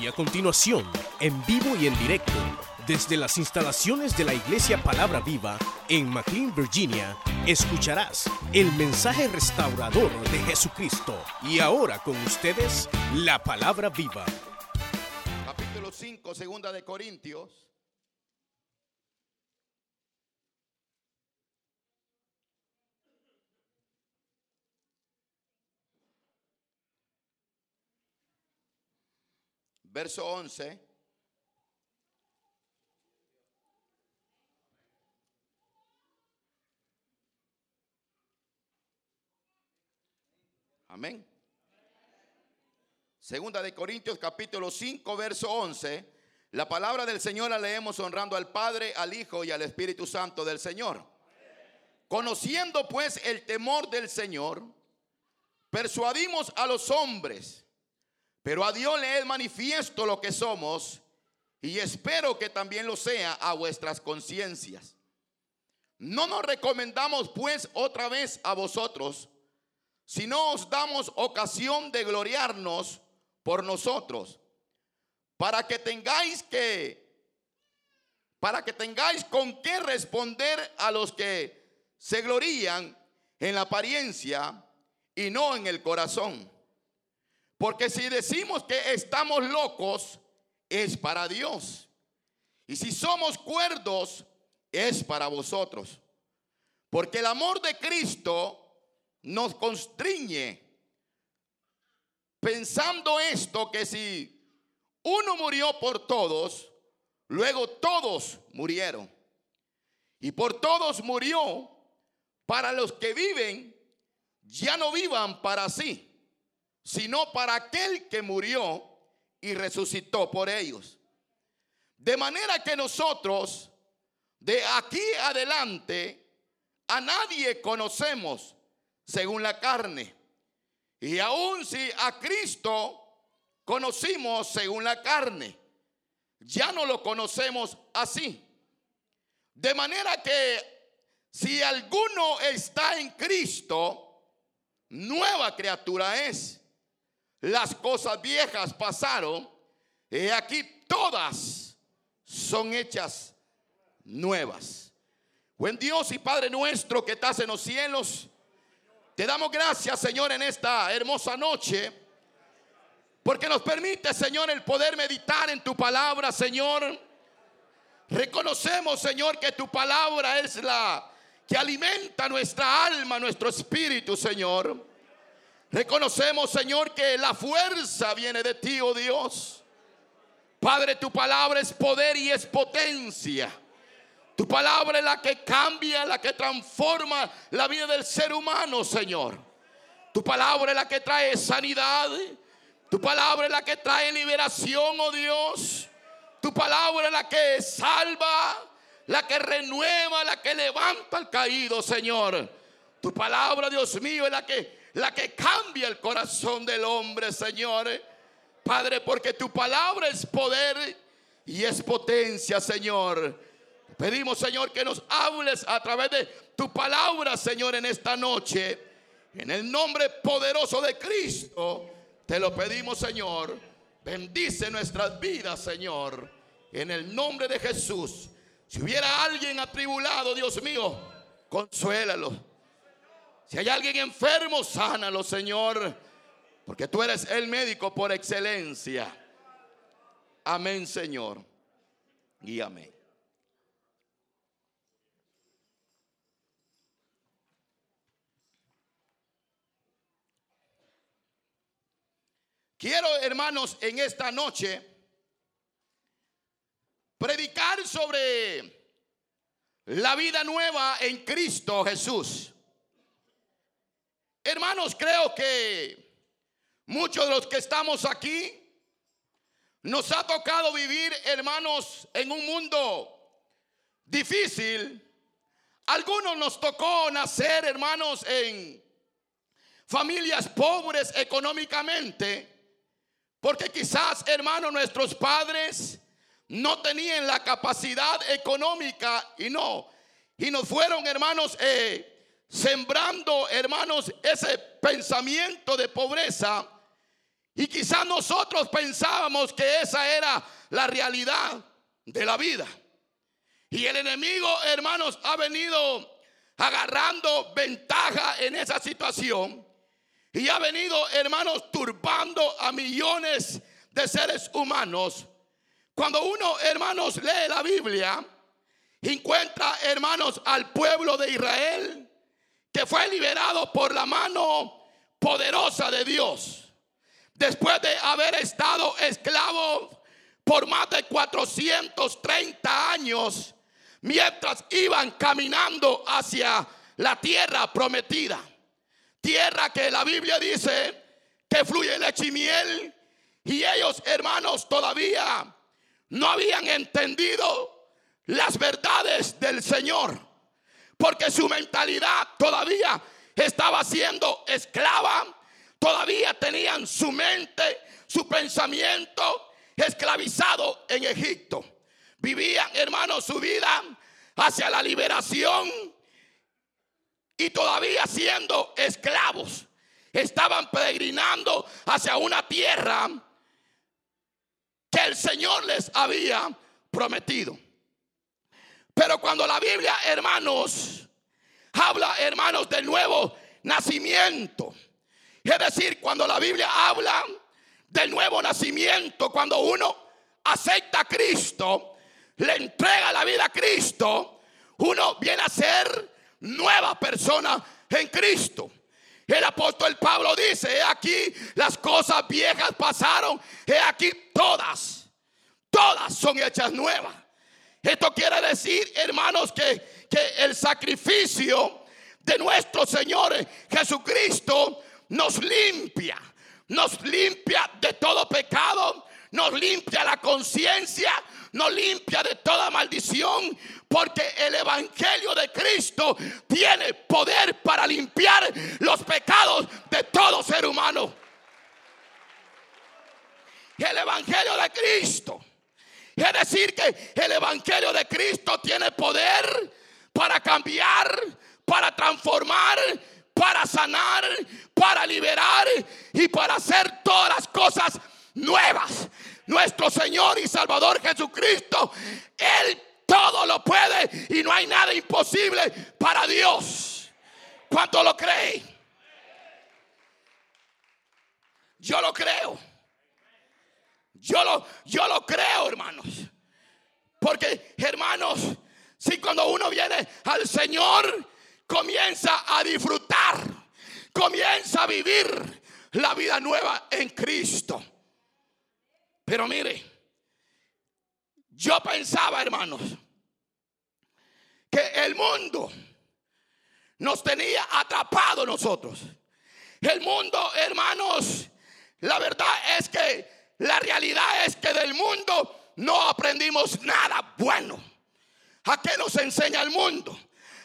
Y a continuación, en vivo y en directo, desde las instalaciones de la Iglesia Palabra Viva en McLean, Virginia, escucharás el mensaje restaurador de Jesucristo. Y ahora con ustedes, la Palabra Viva. Capítulo 5, segunda de Corintios. Verso 11. Amén. Segunda de Corintios capítulo 5 verso 11. La palabra del Señor la leemos honrando al Padre, al Hijo y al Espíritu Santo del Señor. Conociendo pues el temor del Señor, persuadimos a los hombres, pero a Dios le es manifiesto lo que somos y espero que también lo sea a vuestras conciencias. No nos recomendamos pues otra vez a vosotros, sino os damos ocasión de gloriarnos por nosotros, para que tengáis que para que tengáis con qué responder a los que se glorían en la apariencia y no en el corazón. Porque si decimos que estamos locos, es para Dios. Y si somos cuerdos, es para vosotros. Porque el amor de Cristo nos constriñe pensando esto que si uno murió por todos, luego todos murieron. Y por todos murió para los que viven, ya no vivan para sí, sino para aquel que murió y resucitó por ellos. De manera que nosotros, de aquí adelante, a nadie conocemos según la carne. Y aun si a Cristo conocimos según la carne, ya no lo conocemos así. De manera que si alguno está en Cristo, nueva criatura es. Las cosas viejas pasaron y aquí todas son hechas nuevas. Buen Dios y Padre nuestro que estás en los cielos, te damos gracias, Señor, en esta hermosa noche. Porque nos permite, Señor, el poder meditar en tu palabra, Señor. Reconocemos, Señor, que tu palabra es la que alimenta nuestra alma, nuestro espíritu, Señor. Reconocemos, Señor, que la fuerza viene de ti, oh Dios. Padre, tu palabra es poder y es potencia. Tu palabra es la que cambia, la que transforma la vida del ser humano, Señor. Tu palabra es la que trae sanidad. Tu palabra es la que trae liberación, oh Dios. Tu palabra es la que salva, la que renueva, la que levanta al caído, Señor. Tu palabra, Dios mío, es la que, la que cambia el corazón del hombre, Señor. Padre, porque tu palabra es poder y es potencia, Señor. Pedimos, Señor, que nos hables a través de tu palabra, Señor, en esta noche. En el nombre poderoso de Cristo, te lo pedimos, Señor. Bendice nuestras vidas, Señor. En el nombre de Jesús. Si hubiera alguien atribulado, Dios mío, consuélalo. Si hay alguien enfermo, sánalo, Señor. Porque tú eres el médico por excelencia. Amén, Señor. Y amén. Quiero, hermanos, en esta noche predicar sobre la vida nueva en Cristo Jesús. Hermanos, creo que muchos de los que estamos aquí nos ha tocado vivir, hermanos, en un mundo difícil. Algunos nos tocó nacer, hermanos, en familias pobres económicamente. Porque quizás, hermanos, nuestros padres no tenían la capacidad económica y no. Y nos fueron, hermanos, eh, sembrando, hermanos, ese pensamiento de pobreza. Y quizás nosotros pensábamos que esa era la realidad de la vida. Y el enemigo, hermanos, ha venido agarrando ventaja en esa situación. Y ha venido, hermanos, turbando a millones de seres humanos. Cuando uno, hermanos, lee la Biblia, encuentra, hermanos, al pueblo de Israel que fue liberado por la mano poderosa de Dios. Después de haber estado esclavo por más de 430 años, mientras iban caminando hacia la tierra prometida. Tierra que la Biblia dice que fluye leche y miel. Y ellos, hermanos, todavía no habían entendido las verdades del Señor. Porque su mentalidad todavía estaba siendo esclava. Todavía tenían su mente, su pensamiento esclavizado en Egipto. Vivían, hermanos, su vida hacia la liberación y todavía siendo esclavos. Estaban peregrinando hacia una tierra que el Señor les había prometido. Pero cuando la Biblia, hermanos, habla, hermanos, del nuevo nacimiento. Es decir, cuando la Biblia habla del nuevo nacimiento, cuando uno acepta a Cristo, le entrega la vida a Cristo, uno viene a ser nueva persona en Cristo. El apóstol Pablo dice, he aquí las cosas viejas pasaron, he aquí todas, todas son hechas nuevas. Esto quiere decir, hermanos, que, que el sacrificio de nuestro Señor Jesucristo nos limpia, nos limpia de todo pecado, nos limpia la conciencia, nos limpia de toda maldición, porque el Evangelio de Cristo tiene poder para limpiar los pecados de todo ser humano. El Evangelio de Cristo. Es decir, que el Evangelio de Cristo tiene poder para cambiar, para transformar, para sanar, para liberar y para hacer todas las cosas nuevas. Nuestro Señor y Salvador Jesucristo, Él todo lo puede y no hay nada imposible para Dios. ¿Cuánto lo cree? Yo lo creo. Yo lo, yo lo creo, hermanos. Porque, hermanos, si cuando uno viene al Señor, comienza a disfrutar, comienza a vivir la vida nueva en Cristo. Pero mire, yo pensaba, hermanos, que el mundo nos tenía atrapados nosotros. El mundo, hermanos, la verdad es que la realidad es que del mundo no aprendimos nada bueno. ¿A qué nos enseña el mundo?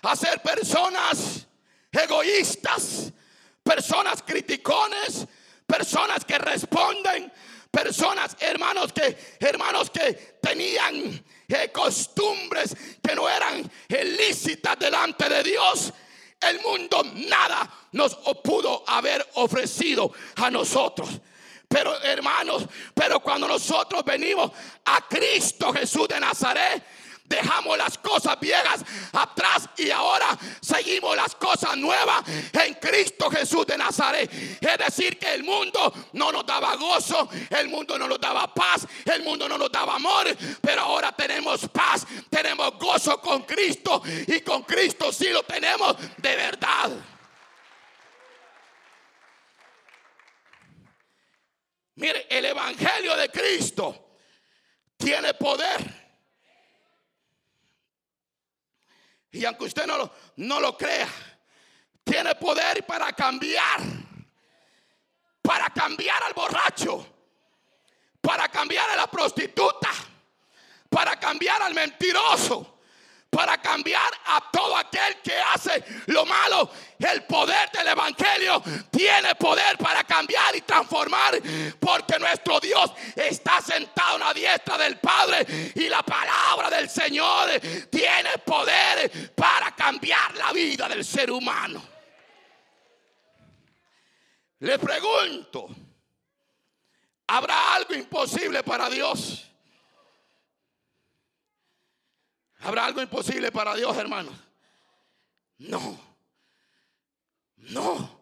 A ser personas egoístas, personas criticones, personas que responden personas, hermanos que hermanos que tenían eh, costumbres que no eran ilícitas delante de Dios. El mundo nada nos pudo haber ofrecido a nosotros. Pero hermanos, pero cuando nosotros venimos a Cristo Jesús de Nazaret, Dejamos las cosas viejas atrás y ahora seguimos las cosas nuevas en Cristo Jesús de Nazaret. Es decir, que el mundo no nos daba gozo, el mundo no nos daba paz, el mundo no nos daba amor, pero ahora tenemos paz, tenemos gozo con Cristo y con Cristo sí lo tenemos de verdad. Mire, el Evangelio de Cristo tiene poder Y aunque usted no lo, no lo crea, tiene poder para cambiar. Para cambiar al borracho. Para cambiar a la prostituta. Para cambiar al mentiroso cambiar a todo aquel que hace lo malo. El poder del Evangelio tiene poder para cambiar y transformar porque nuestro Dios está sentado a la diestra del Padre y la palabra del Señor tiene poder para cambiar la vida del ser humano. Le pregunto, ¿Habrá algo imposible para Dios? ¿Habrá algo imposible para Dios, hermanos? No. No.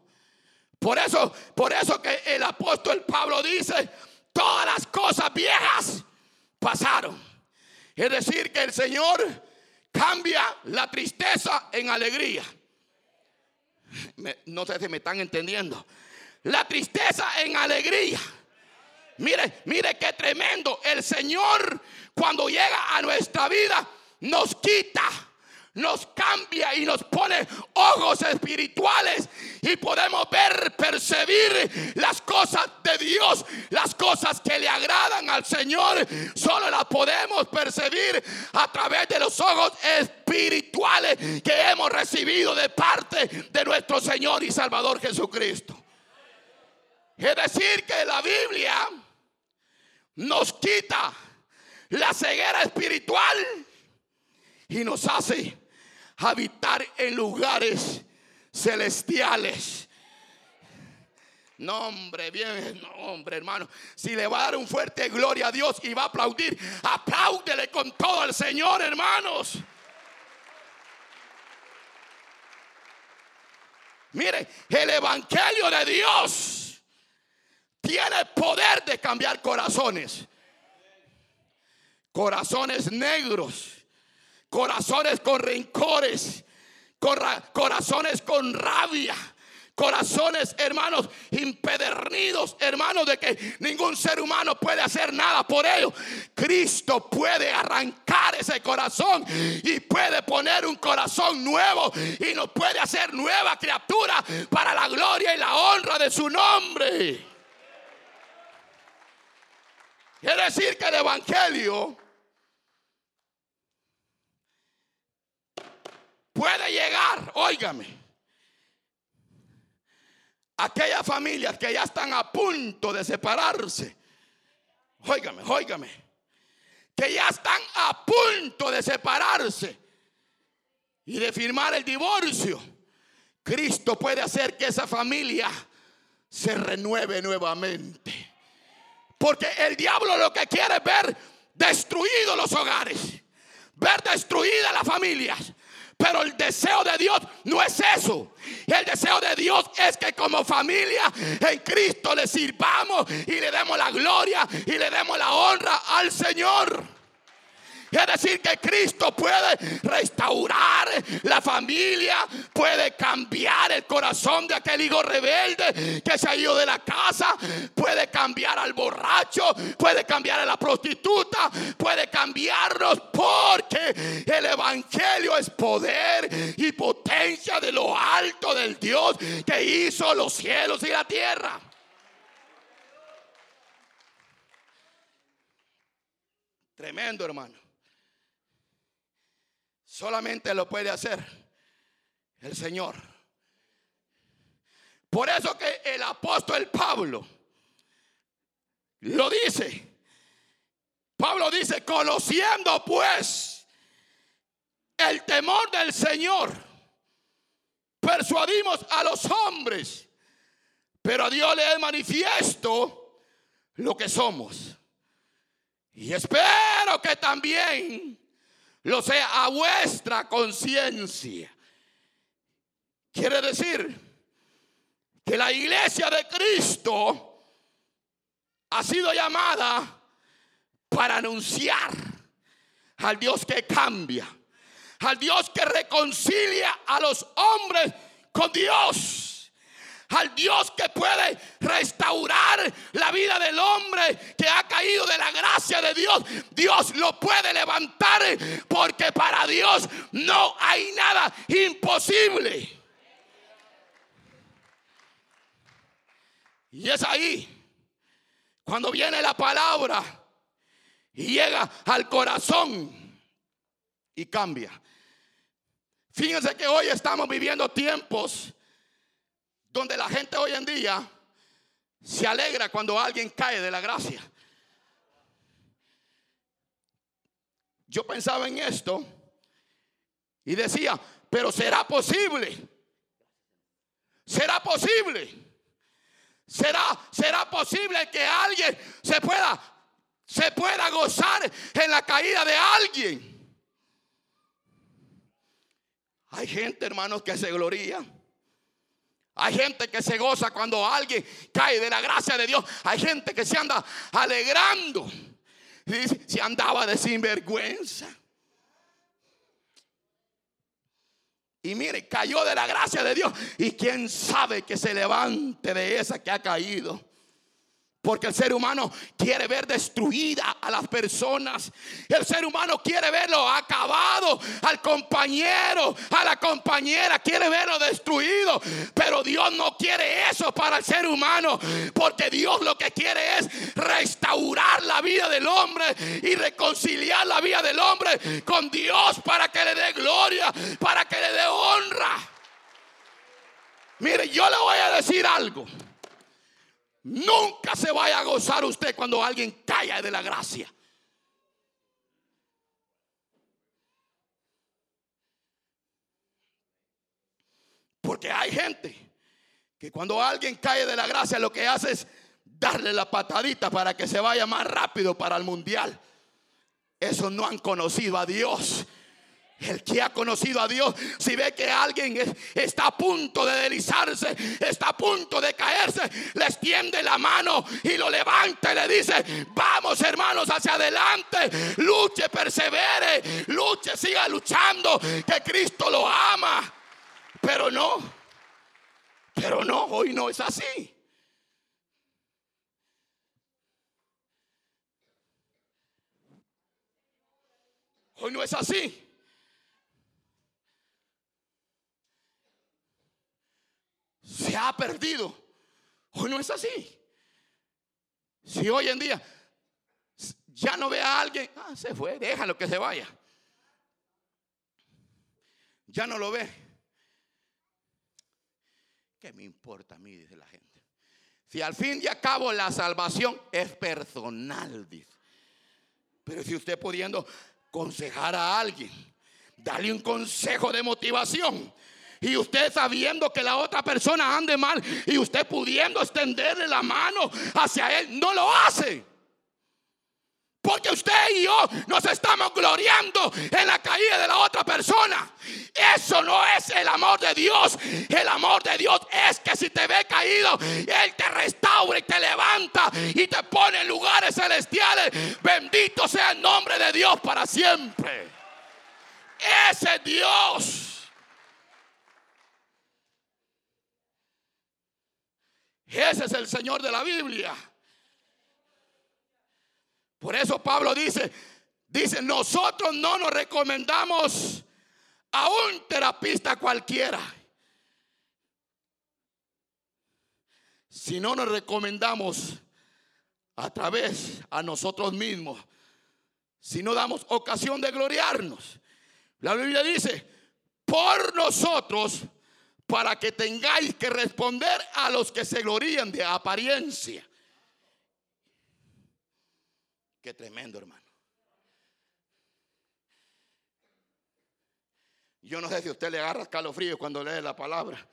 Por eso, por eso que el apóstol Pablo dice, todas las cosas viejas pasaron. Es decir, que el Señor cambia la tristeza en alegría. no sé si me están entendiendo. La tristeza en alegría. Mire, mire qué tremendo. El Señor cuando llega a nuestra vida nos quita nos cambia y nos pone ojos espirituales y podemos ver, percibir las cosas de Dios, las cosas que le agradan al Señor, solo las podemos percibir a través de los ojos espirituales que hemos recibido de parte de nuestro Señor y Salvador Jesucristo. Es decir, que la Biblia nos quita la ceguera espiritual y nos hace habitar en lugares celestiales. No, hombre, bien, no, hombre, hermano. Si le va a dar un fuerte gloria a Dios y va a aplaudir, apláudele con todo al Señor, hermanos. Mire, el Evangelio de Dios tiene poder de cambiar corazones. Corazones negros corazones con rencores, corazones con rabia, corazones, hermanos, impedernidos, hermanos, de que ningún ser humano puede hacer nada por ellos. Cristo puede arrancar ese corazón y puede poner un corazón nuevo y nos puede hacer nueva criatura para la gloria y la honra de su nombre. Es decir, que el Evangelio puede llegar, óigame, aquellas familias que ya están a punto de separarse, óigame, óigame, que ya están a punto de separarse y de firmar el divorcio, Cristo puede hacer que esa familia se renueve nuevamente. Porque el diablo lo que quiere es ver destruidos los hogares, ver destruidas las familias, pero el deseo de Dios no es eso. El deseo de Dios es que como familia en Cristo le sirvamos y le demos la gloria y le demos la honra al Señor. Es decir, que Cristo puede restaurar la familia, puede cambiar el corazón de aquel hijo rebelde que se ha ido de la casa, puede cambiar al borracho, puede cambiar a la prostituta, puede cambiarnos porque el Evangelio es poder y potencia de lo alto del Dios que hizo los cielos y la tierra. Tremendo, hermano. Solamente lo puede hacer el Señor. Por eso que el apóstol Pablo lo dice. Pablo dice, conociendo pues el temor del Señor, persuadimos a los hombres, pero a Dios le es manifiesto lo que somos. Y espero que también lo sea a vuestra conciencia. Quiere decir que la iglesia de Cristo ha sido llamada para anunciar al Dios que cambia, al Dios que reconcilia a los hombres con Dios al Dios que puede restaurar la vida del hombre que ha caído de la gracia de Dios. Dios lo puede levantar porque para Dios no hay nada imposible. Y es ahí cuando viene la palabra y llega al corazón y cambia. Fíjense que hoy estamos viviendo tiempos donde la gente hoy en día se alegra cuando alguien cae de la gracia. Yo pensaba en esto y decía, pero será posible. Será posible. ¿Será, será posible que alguien se pueda, se pueda gozar en la caída de alguien? Hay gente, hermanos, que se gloria. Hay gente que se goza cuando alguien cae de la gracia de Dios. Hay gente que se anda alegrando. Se andaba de sinvergüenza. Y mire, cayó de la gracia de Dios. Y quién sabe que se levante de esa que ha caído. Porque el ser humano quiere ver destruida a las personas. El ser humano quiere verlo acabado al compañero, a la compañera, quiere verlo destruido. Pero Dios no quiere eso para el ser humano. Porque Dios lo que quiere es restaurar la vida del hombre y reconciliar la vida del hombre con Dios para que le dé gloria, para que le dé honra. Mire, yo le voy a decir algo. Nunca se vaya a gozar usted cuando alguien caiga de la gracia. Porque hay gente que cuando alguien cae de la gracia lo que hace es darle la patadita para que se vaya más rápido para el mundial. Eso no han conocido a Dios. El que ha conocido a Dios, si ve que alguien está a punto de deslizarse, está a punto de caerse, le extiende la mano y lo levanta y le dice, vamos hermanos hacia adelante, luche, persevere, luche, siga luchando, que Cristo lo ama. Pero no, pero no, hoy no es así. Hoy no es así. Se ha perdido. Hoy no es así. Si hoy en día ya no ve a alguien, ah, se fue, déjalo que se vaya. Ya no lo ve. ¿Qué me importa a mí? Dice la gente. Si al fin y al cabo la salvación es personal, dice. Pero si usted pudiendo aconsejar a alguien, darle un consejo de motivación, y usted sabiendo que la otra persona ande mal y usted pudiendo extenderle la mano hacia él, no lo hace. Porque usted y yo nos estamos gloriando en la caída de la otra persona. Eso no es el amor de Dios. El amor de Dios es que si te ve caído, Él te restaura y te levanta y te pone en lugares celestiales. Bendito sea el nombre de Dios para siempre. Ese Dios. Ese es el Señor de la Biblia. Por eso Pablo dice, dice, nosotros no nos recomendamos a un terapista cualquiera. Si no nos recomendamos a través a nosotros mismos, si no damos ocasión de gloriarnos. La Biblia dice, por nosotros para que tengáis que responder a los que se glorían de apariencia. Qué tremendo, hermano. Yo no sé si usted le agarra escalofrío cuando lee la palabra.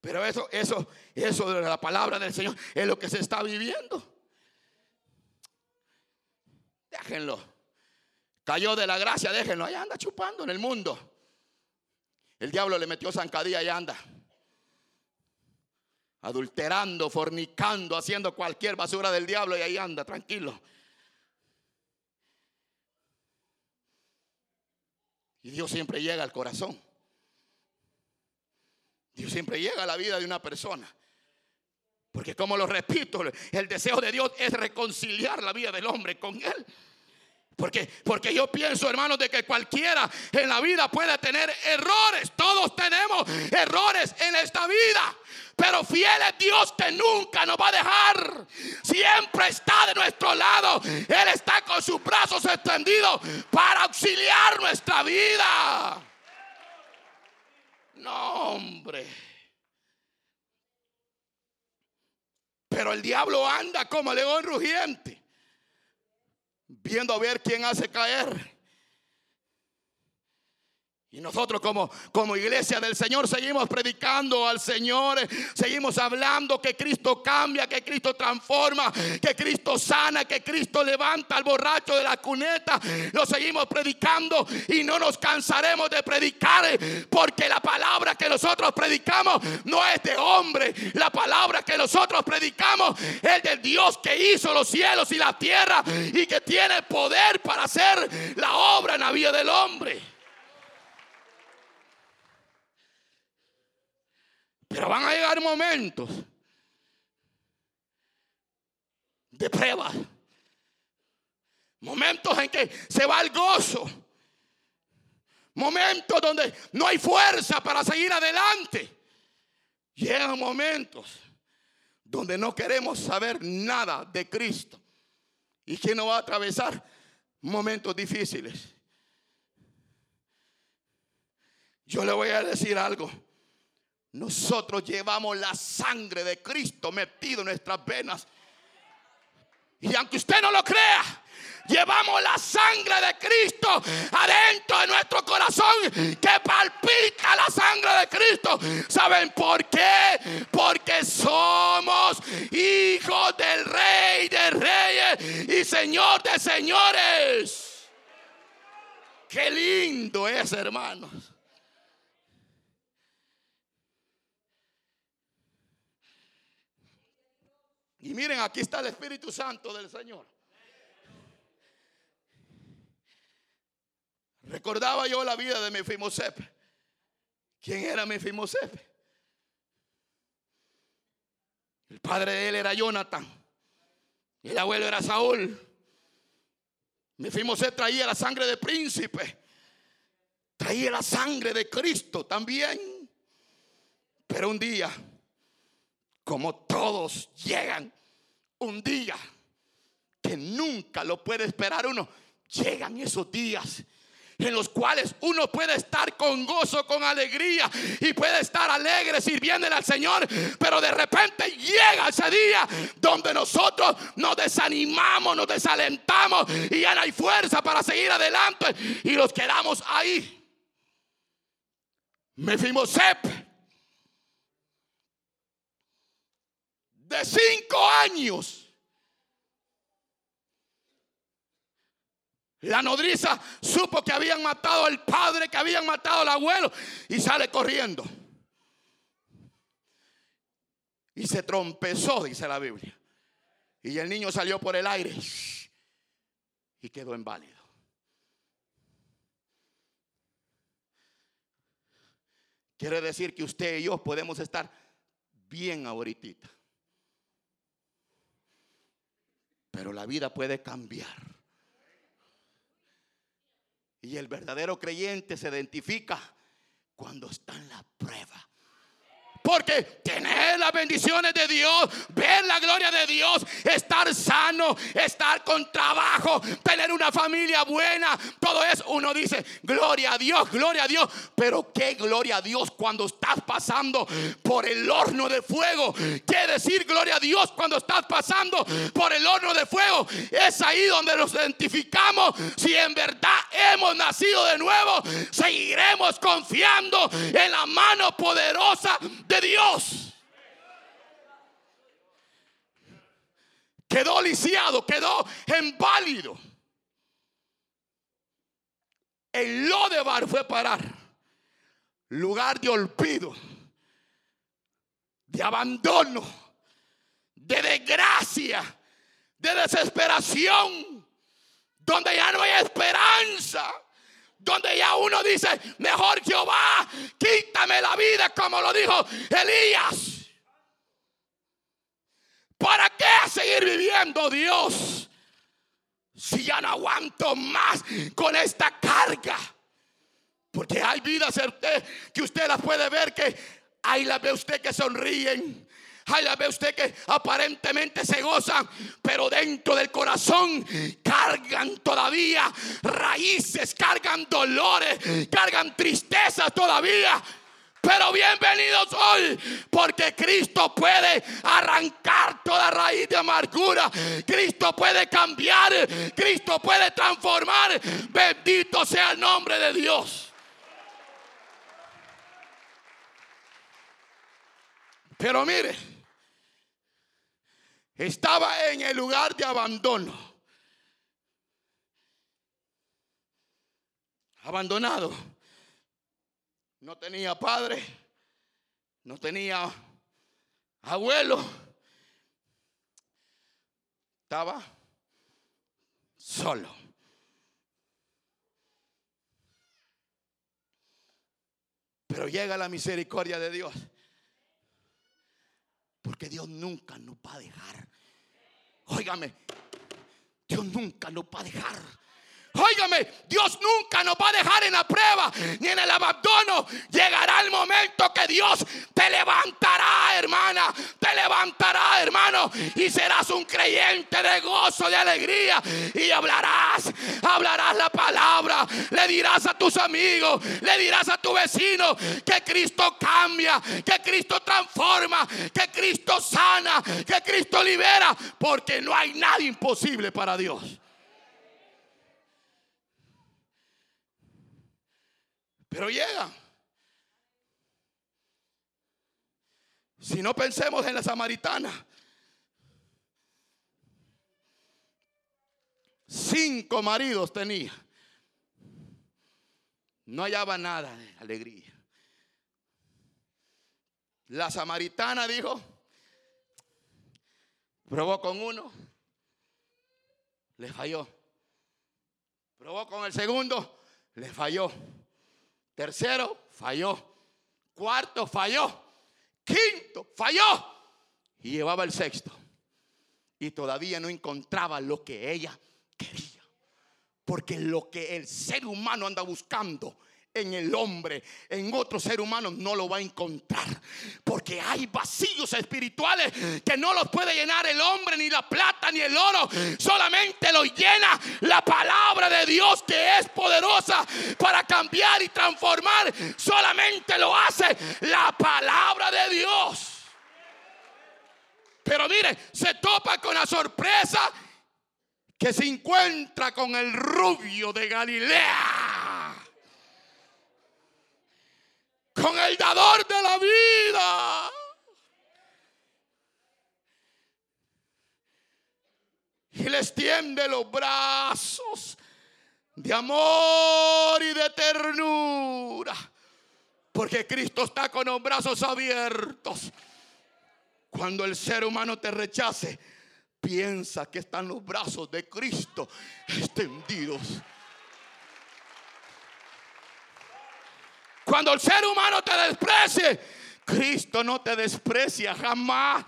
Pero eso, eso, eso de la palabra del Señor es lo que se está viviendo. Déjenlo. Cayó de la gracia, déjenlo, allá anda chupando en el mundo. El diablo le metió zancadilla y anda. Adulterando, fornicando, haciendo cualquier basura del diablo y ahí anda, tranquilo. Y Dios siempre llega al corazón. Dios siempre llega a la vida de una persona. Porque como lo repito, el deseo de Dios es reconciliar la vida del hombre con Él. Porque, porque yo pienso, hermanos, de que cualquiera en la vida puede tener errores. Todos tenemos errores en esta vida. Pero fiel es Dios que nunca nos va a dejar. Siempre está de nuestro lado. Él está con sus brazos extendidos para auxiliar nuestra vida. No, hombre. Pero el diablo anda como león rugiente viendo a ver quién hace caer. Y nosotros como, como iglesia del Señor seguimos predicando al Señor, seguimos hablando que Cristo cambia, que Cristo transforma, que Cristo sana, que Cristo levanta al borracho de la cuneta. Lo seguimos predicando y no nos cansaremos de predicar porque la palabra que nosotros predicamos no es de hombre. La palabra que nosotros predicamos es del Dios que hizo los cielos y la tierra y que tiene poder para hacer la obra en la vida del hombre. Pero van a llegar momentos de prueba. Momentos en que se va el gozo. Momentos donde no hay fuerza para seguir adelante. Llegan momentos donde no queremos saber nada de Cristo. ¿Y quién no va a atravesar momentos difíciles? Yo le voy a decir algo. Nosotros llevamos la sangre de Cristo metido en nuestras venas. Y aunque usted no lo crea, llevamos la sangre de Cristo adentro de nuestro corazón que palpita la sangre de Cristo. ¿Saben por qué? Porque somos hijos del Rey de Reyes y Señor de Señores. Qué lindo es, hermanos. Y miren, aquí está el Espíritu Santo del Señor. Recordaba yo la vida de Mefimosep. ¿Quién era Mefimosep? El padre de él era Jonathan. El abuelo era Saúl. Mefimosep traía la sangre de príncipe. Traía la sangre de Cristo también. Pero un día, como todos llegan un día que nunca lo puede esperar uno. Llegan esos días en los cuales uno puede estar con gozo, con alegría y puede estar alegre sirviéndole al Señor, pero de repente llega ese día donde nosotros nos desanimamos, nos desalentamos y ya no hay fuerza para seguir adelante y nos quedamos ahí. Mefimosep de cinco años. La nodriza supo que habían matado al padre, que habían matado al abuelo y sale corriendo. Y se trompezó, dice la Biblia. Y el niño salió por el aire y quedó inválido. Quiere decir que usted y yo podemos estar bien ahorita. Pero la vida puede cambiar. Y el verdadero creyente se identifica cuando está en la prueba. Porque tener las bendiciones de Dios, ver la gloria de Dios, estar sano, estar con trabajo, tener una familia buena, todo eso, uno dice, gloria a Dios, gloria a Dios. Pero qué gloria a Dios cuando estás pasando por el horno de fuego. ¿Qué decir gloria a Dios cuando estás pasando por el horno de fuego? Es ahí donde nos identificamos si en verdad hemos nacido de nuevo. Seguiremos confiando en la mano poderosa de Dios. Quedó lisiado, quedó inválido. El Lodebar fue parar, lugar de olvido, de abandono, de desgracia, de desesperación, donde ya no hay esperanza donde ya uno dice, mejor Jehová, quítame la vida como lo dijo Elías. ¿Para qué seguir viviendo Dios? Si ya no aguanto más con esta carga. Porque hay vidas que usted las puede ver que ahí las ve usted que sonríen. Ay, la ve usted que aparentemente se gozan, pero dentro del corazón cargan todavía raíces, cargan dolores, cargan tristezas todavía. Pero bienvenidos hoy, porque Cristo puede arrancar toda raíz de amargura. Cristo puede cambiar, Cristo puede transformar. Bendito sea el nombre de Dios. Pero mire, estaba en el lugar de abandono. Abandonado. No tenía padre, no tenía abuelo. Estaba solo. Pero llega la misericordia de Dios. Porque Dios nunca nos va a dejar. Óigame, Dios nunca nos va a dejar. Óigame, Dios nunca nos va a dejar en la prueba ni en el abandono. Llegará el momento que Dios te levantará, hermana. Levantará, hermano. Y serás un creyente de gozo, de alegría. Y hablarás, hablarás la palabra. Le dirás a tus amigos, le dirás a tu vecino que Cristo cambia, que Cristo transforma, que Cristo sana, que Cristo libera. Porque no hay nada imposible para Dios. Pero llega. Si no pensemos en la samaritana. Cinco maridos tenía. No hallaba nada de alegría. La samaritana dijo, probó con uno, le falló. Probó con el segundo, le falló. Tercero, falló. Cuarto, falló. Quinto, falló. Y llevaba el sexto. Y todavía no encontraba lo que ella quería. Porque lo que el ser humano anda buscando en el hombre, en otro ser humano, no lo va a encontrar. Porque hay vacíos espirituales que no los puede llenar el hombre, ni la plata, ni el oro. Solamente lo llena la palabra de Dios que es poderosa para cambiar y transformar. Solamente lo hace la palabra de Dios. Pero mire, se topa con la sorpresa que se encuentra con el rubio de Galilea. Con el dador de la vida. Y les tiende los brazos de amor y de ternura. Porque Cristo está con los brazos abiertos. Cuando el ser humano te rechace, piensa que están los brazos de Cristo extendidos. Cuando el ser humano te desprecie, Cristo no te desprecia jamás.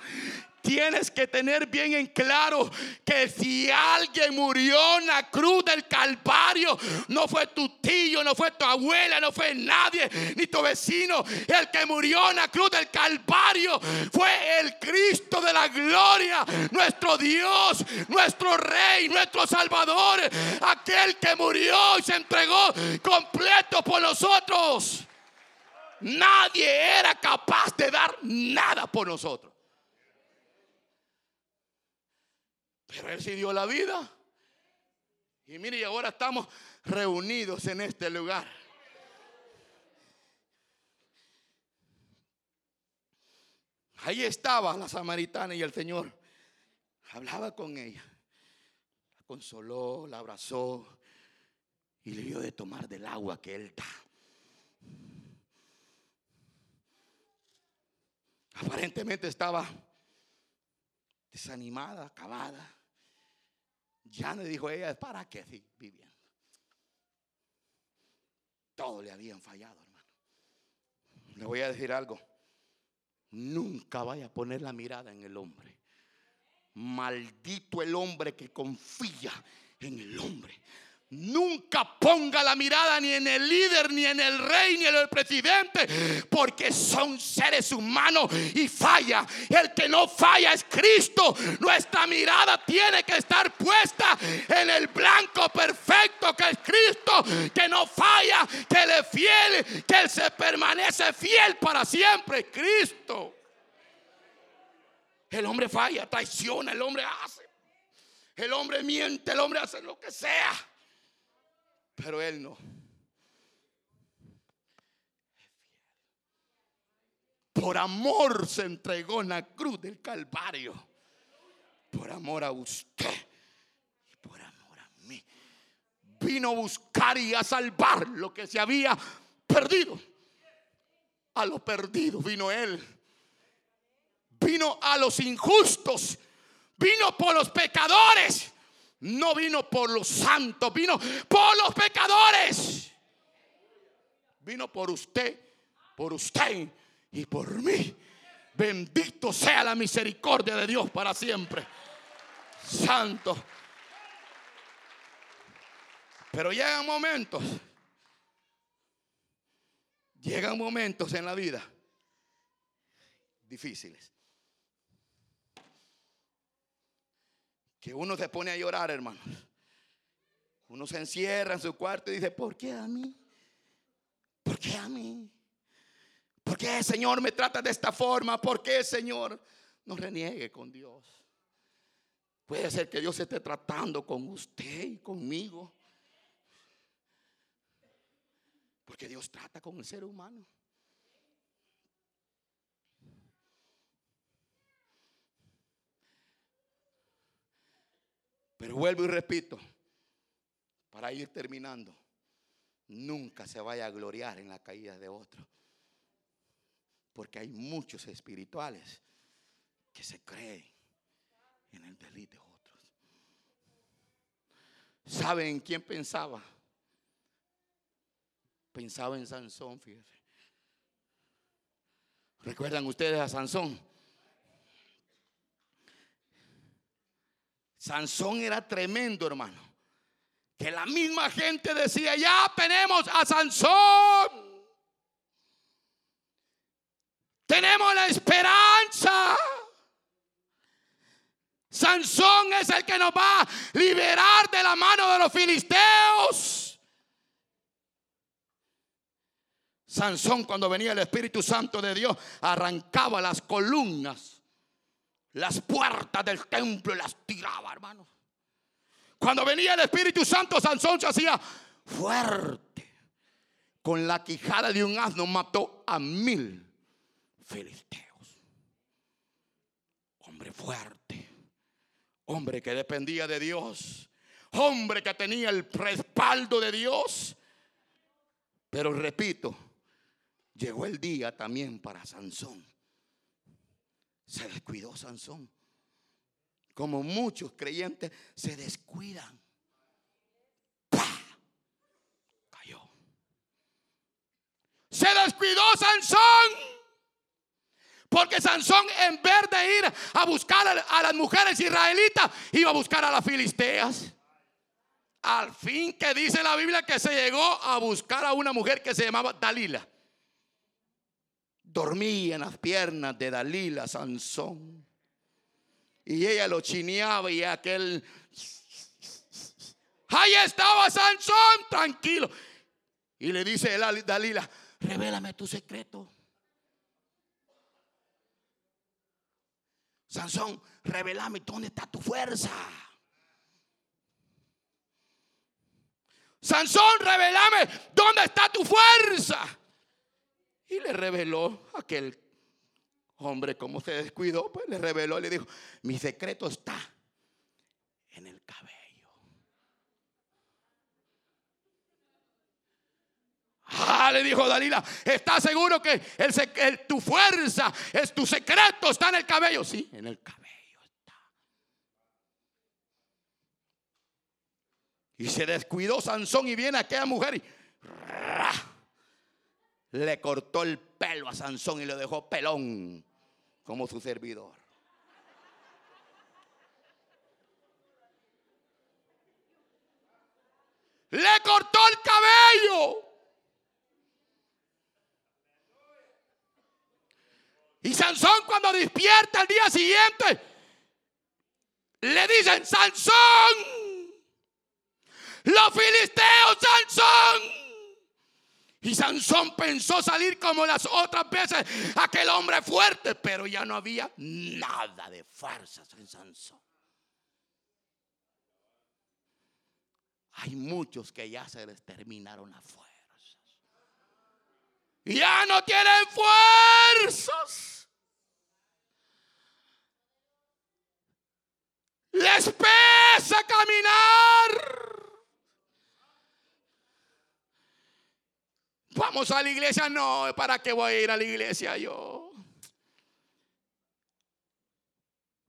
Tienes que tener bien en claro que si alguien murió en la cruz del Calvario, no fue tu tío, no fue tu abuela, no fue nadie, ni tu vecino. El que murió en la cruz del Calvario fue el Cristo de la gloria, nuestro Dios, nuestro Rey, nuestro Salvador, aquel que murió y se entregó completo por nosotros. Nadie era capaz de dar nada por nosotros. Pero Él sí dio la vida. Y mire, ahora estamos reunidos en este lugar. Ahí estaba la samaritana y el Señor hablaba con ella. La consoló, la abrazó y le dio de tomar del agua que Él da. Aparentemente estaba desanimada, acabada. Ya le dijo ella, ¿para qué viviendo? Todo le habían fallado, hermano. Le voy a decir algo. Nunca vaya a poner la mirada en el hombre. Maldito el hombre que confía en el hombre. Nunca ponga la mirada ni en el líder, ni en el rey, ni en el presidente, porque son seres humanos y falla. El que no falla es Cristo. Nuestra mirada tiene que estar puesta en el blanco perfecto que es Cristo, que no falla, que Él es fiel, que Él se permanece fiel para siempre. Cristo. El hombre falla, traiciona, el hombre hace. El hombre miente, el hombre hace lo que sea. Pero él no. por amor se entregó en la cruz del Calvario. Por amor a usted y por amor a mí. Vino a buscar y a salvar lo que se había perdido. A lo perdido vino Él. Vino a los injustos. Vino por los pecadores. No vino por los santos. Vino por los pecadores. Vino por usted. Por usted y por mí. Bendito sea la misericordia de Dios para siempre. Santo. Pero llegan momentos, llegan momentos en la vida difíciles. Que uno se pone a llorar, hermanos. Uno se encierra en su cuarto y dice, ¿por qué a mí? ¿Por qué a mí? ¿Por qué, Señor, me trata de esta forma? ¿Por qué, Señor? No reniegue con Dios. Puede ser que Dios esté tratando con usted y conmigo. Porque Dios trata con el ser humano. Pero vuelvo y repito, para ir terminando, nunca se vaya a gloriar en la caída de otro. Porque hay muchos espirituales que se creen en el delito de otros. ¿Saben quién pensaba? Pensaba en Sansón, fíjense. ¿Recuerdan ustedes a Sansón? Sansón era tremendo, hermano. Que la misma gente decía, ya tenemos a Sansón. Tenemos la esperanza. Sansón es el que nos va a liberar de la mano de los filisteos. Sansón cuando venía el Espíritu Santo de Dios arrancaba las columnas, las puertas del templo y las tiraba, hermanos. Cuando venía el Espíritu Santo, Sansón se hacía fuerte. Con la quijada de un asno mató a mil filisteos. Hombre fuerte, hombre que dependía de Dios, hombre que tenía el respaldo de Dios. Pero repito, llegó el día también para Sansón. Se descuidó Sansón. Como muchos creyentes se descuidan. Cayó. Se descuidó Sansón. Porque Sansón en vez de ir a buscar a, las mujeres israelitas, iba a buscar a las filisteas. Al fin que dice la Biblia que se llegó a buscar a una mujer que se llamaba Dalila. Dormía en las piernas de Dalila, Sansón. Y ella lo chineaba y aquel... Ahí estaba Sansón, tranquilo. Y le dice Dalila, revélame tu secreto. Sansón, revelame dónde está tu fuerza. Sansón, revelame dónde está tu fuerza. Y le reveló aquel hombre, como se descuidó, pues le reveló, le dijo, mi secreto está en el cabello. Ah, le dijo Dalila, ¿estás seguro que tu fuerza, es tu secreto está en el cabello? Sí, en el cabello está. Y se descuidó Sansón y viene aquella mujer y le cortó el pelo a Sansón y lo dejó pelón como su servidor. Le cortó el cabello. Y Sansón cuando despierta al día siguiente, le dicen, Sansón, los filisteos, Sansón. Y Sansón pensó salir como las otras veces, aquel hombre fuerte, pero ya no había nada de fuerzas en Sansón. Hay muchos que ya se les terminaron las fuerzas. ya no tienen fuerzas. Les pesa caminar. Vamos a la iglesia, no, ¿para qué voy a ir a la iglesia yo?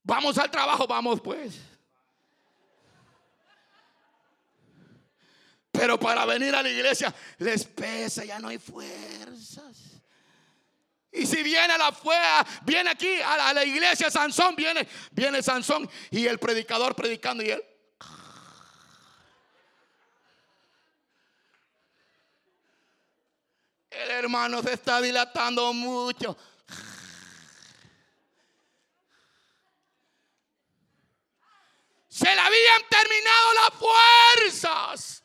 Vamos al trabajo, vamos pues. Pero para venir a la iglesia les pesa, ya no hay fuerzas. Y si viene a la fuera, viene aquí a la, iglesia Sansón, viene, viene Sansón y el predicador predicando y él. El hermano se está dilatando mucho. Se le habían terminado las fuerzas.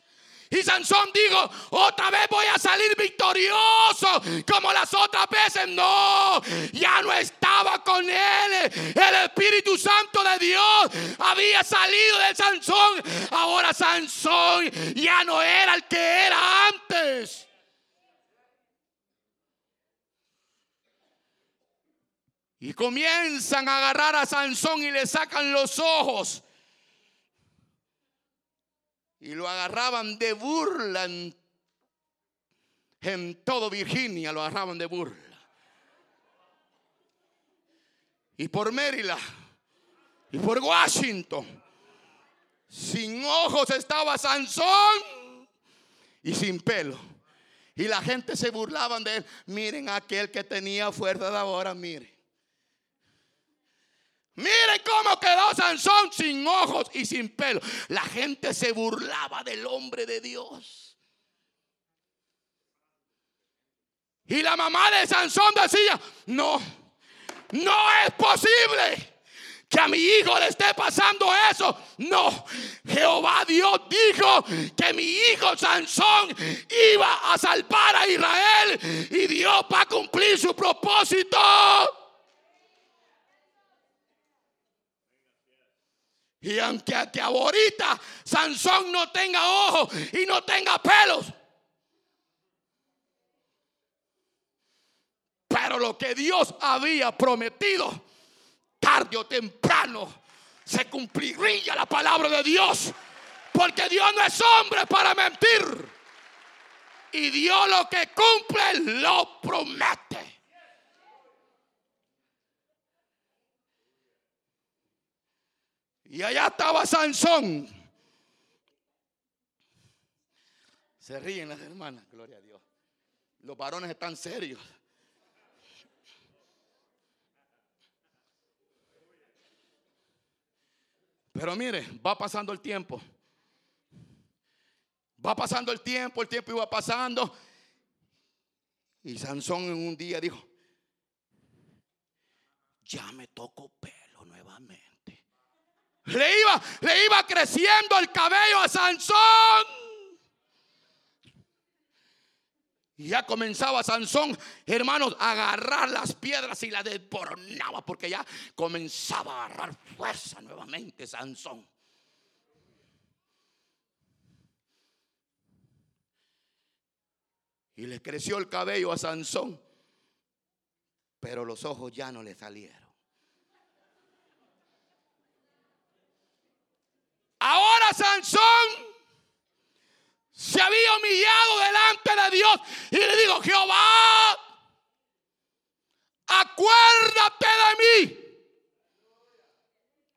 Y Sansón dijo, otra vez voy a salir victorioso como las otras veces. No, ya no estaba con él. El Espíritu Santo de Dios había salido de Sansón. Ahora Sansón ya no era el que era antes. Y comienzan a agarrar a Sansón y le sacan los ojos y lo agarraban de burla en, todo Virginia, lo agarraban de burla. Y por Maryland y por Washington, sin ojos estaba Sansón y sin pelo. Y la gente se burlaban de él. Miren aquel que tenía fuerza de ahora, miren. Miren cómo quedó Sansón sin ojos y sin pelo. La gente se burlaba del hombre de Dios. Y la mamá de Sansón decía, no, no es posible que a mi hijo le esté pasando eso. No, Jehová Dios dijo que mi hijo Sansón iba a salvar a Israel y Dios va a cumplir su propósito. Y aunque, ahorita Sansón no tenga ojos y no tenga pelos. Pero lo que Dios había prometido, tarde o temprano, se cumpliría la palabra de Dios. Porque Dios no es hombre para mentir. Y Dios lo que cumple lo promete. Y allá estaba Sansón. Se ríen las hermanas, gloria a Dios. Los varones están serios. Pero mire, va pasando el tiempo. Va pasando el tiempo, el tiempo iba pasando. Y Sansón en un día dijo, ya me toco pelo nuevamente. Le iba, le iba creciendo el cabello a Sansón. Y ya comenzaba Sansón, hermanos, a agarrar las piedras y la despornaba porque ya comenzaba a agarrar fuerza nuevamente Sansón. Y le creció el cabello a Sansón, pero los ojos ya no le salieron. Ahora Sansón se había humillado delante de Dios y le digo, Jehová, acuérdate de mí.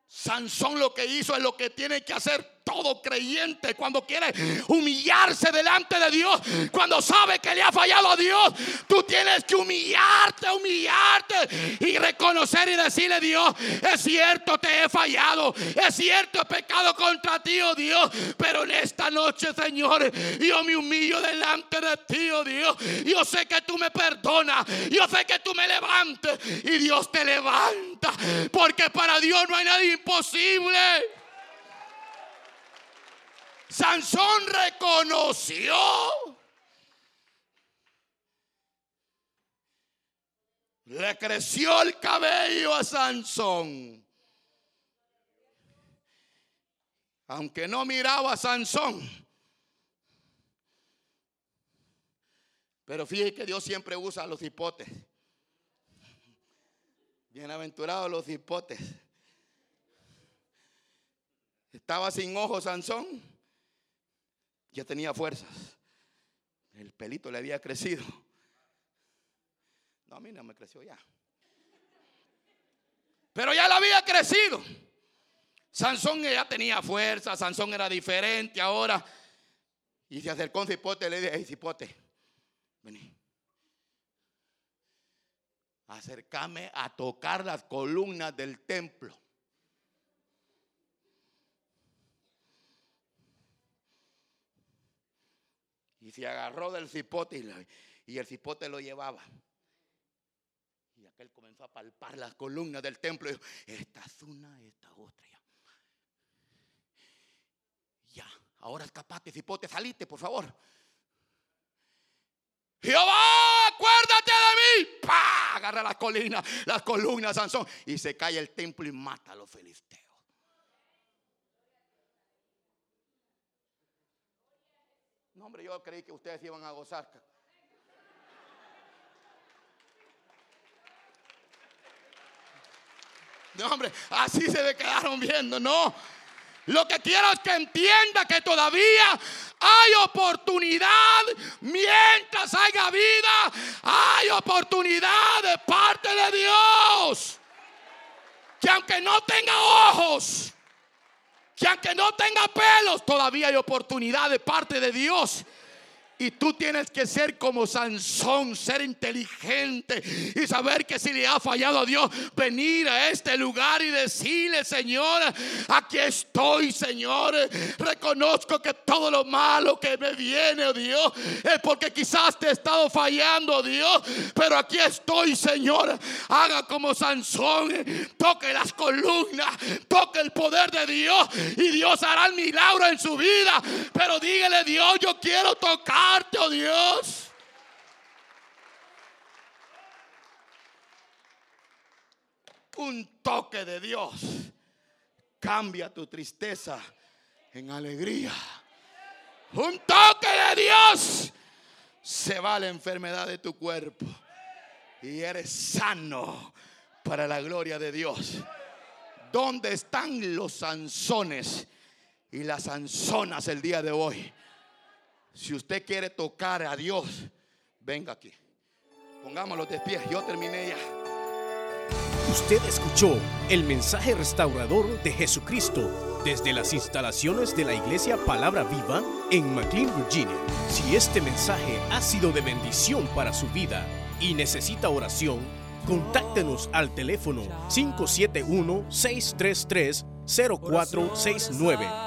Sansón lo que hizo es lo que tiene que hacer todo creyente cuando quiere humillarse delante de Dios, cuando sabe que le ha fallado a Dios, tú tienes que humillarte, humillarte y reconocer y decirle Dios, es cierto, te he fallado, es cierto, he pecado contra ti, oh Dios, pero en esta noche, Señor, yo me humillo delante de ti, oh Dios, yo sé que tú me perdonas, yo sé que tú me levantes y Dios te levanta, porque para Dios no hay nada imposible. Sansón reconoció. Le creció el cabello a Sansón. Aunque no miraba a Sansón, Pero fíjese que Dios siempre usa a los hipotes. Bienaventurados los hipotes. Estaba sin ojos Sansón. Ya tenía fuerzas. El pelito le había crecido. No, a mí no me creció ya. Pero ya le había crecido. Sansón ya tenía fuerza, Sansón era diferente ahora. Y se acercó a un cipote y le dije, hey cipote, vení. Acércame a tocar las columnas del templo. Y se agarró del cipote y, el cipote lo llevaba. Y aquel comenzó a palpar las columnas del templo. Y dijo, esta es una, esta otra. Ya, ahora escapate, cipote, salite, por favor. Jehová, acuérdate de mí. ¡Pah! Agarra las colinas, las columnas, Sansón. Y se cae el templo y mata a los filisteos. No, hombre, yo creí que ustedes iban a gozar. No, hombre, así se me quedaron viendo, no. Lo que quiero es que entienda que todavía hay oportunidad mientras haya vida. Hay oportunidad de parte de Dios. Que aunque no tenga ojos, que aunque no tenga pelos, todavía hay oportunidad de parte de Dios. Y tú tienes que ser como Sansón, ser inteligente y saber que si le ha fallado a Dios, venir a este lugar y decirle, Señor, aquí estoy, Señor. Reconozco que todo lo malo que me viene, oh Dios, es porque quizás te he estado fallando, oh Dios. Pero aquí estoy, Señor. Haga como Sansón, toque las columnas, toque el poder de Dios y Dios hará el milagro en su vida. Pero dígale, Dios, yo quiero tocar oh Dios. Un toque de Dios cambia tu tristeza en alegría. Un toque de Dios se va la enfermedad de tu cuerpo y eres sano para la gloria de Dios. ¿Dónde están los Sansones y las Sansonas el día de hoy? Si usted quiere tocar a Dios, venga aquí. Pongámoslo de pie. Yo terminé ya. Usted escuchó el mensaje restaurador de Jesucristo desde las instalaciones de la iglesia Palabra Viva en McLean, Virginia. Si este mensaje ha sido de bendición para su vida y necesita oración, contáctenos al teléfono 571-633-0469.